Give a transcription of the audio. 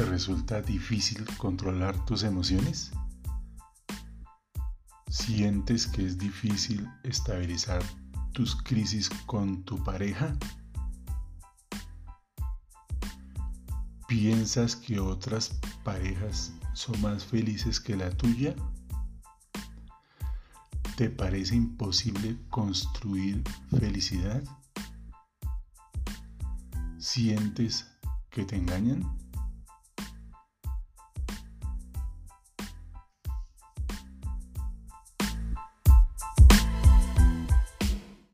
¿Te resulta difícil controlar tus emociones? ¿Sientes que es difícil estabilizar tus crisis con tu pareja? ¿Piensas que otras parejas son más felices que la tuya? ¿Te parece imposible construir felicidad? ¿Sientes que te engañan?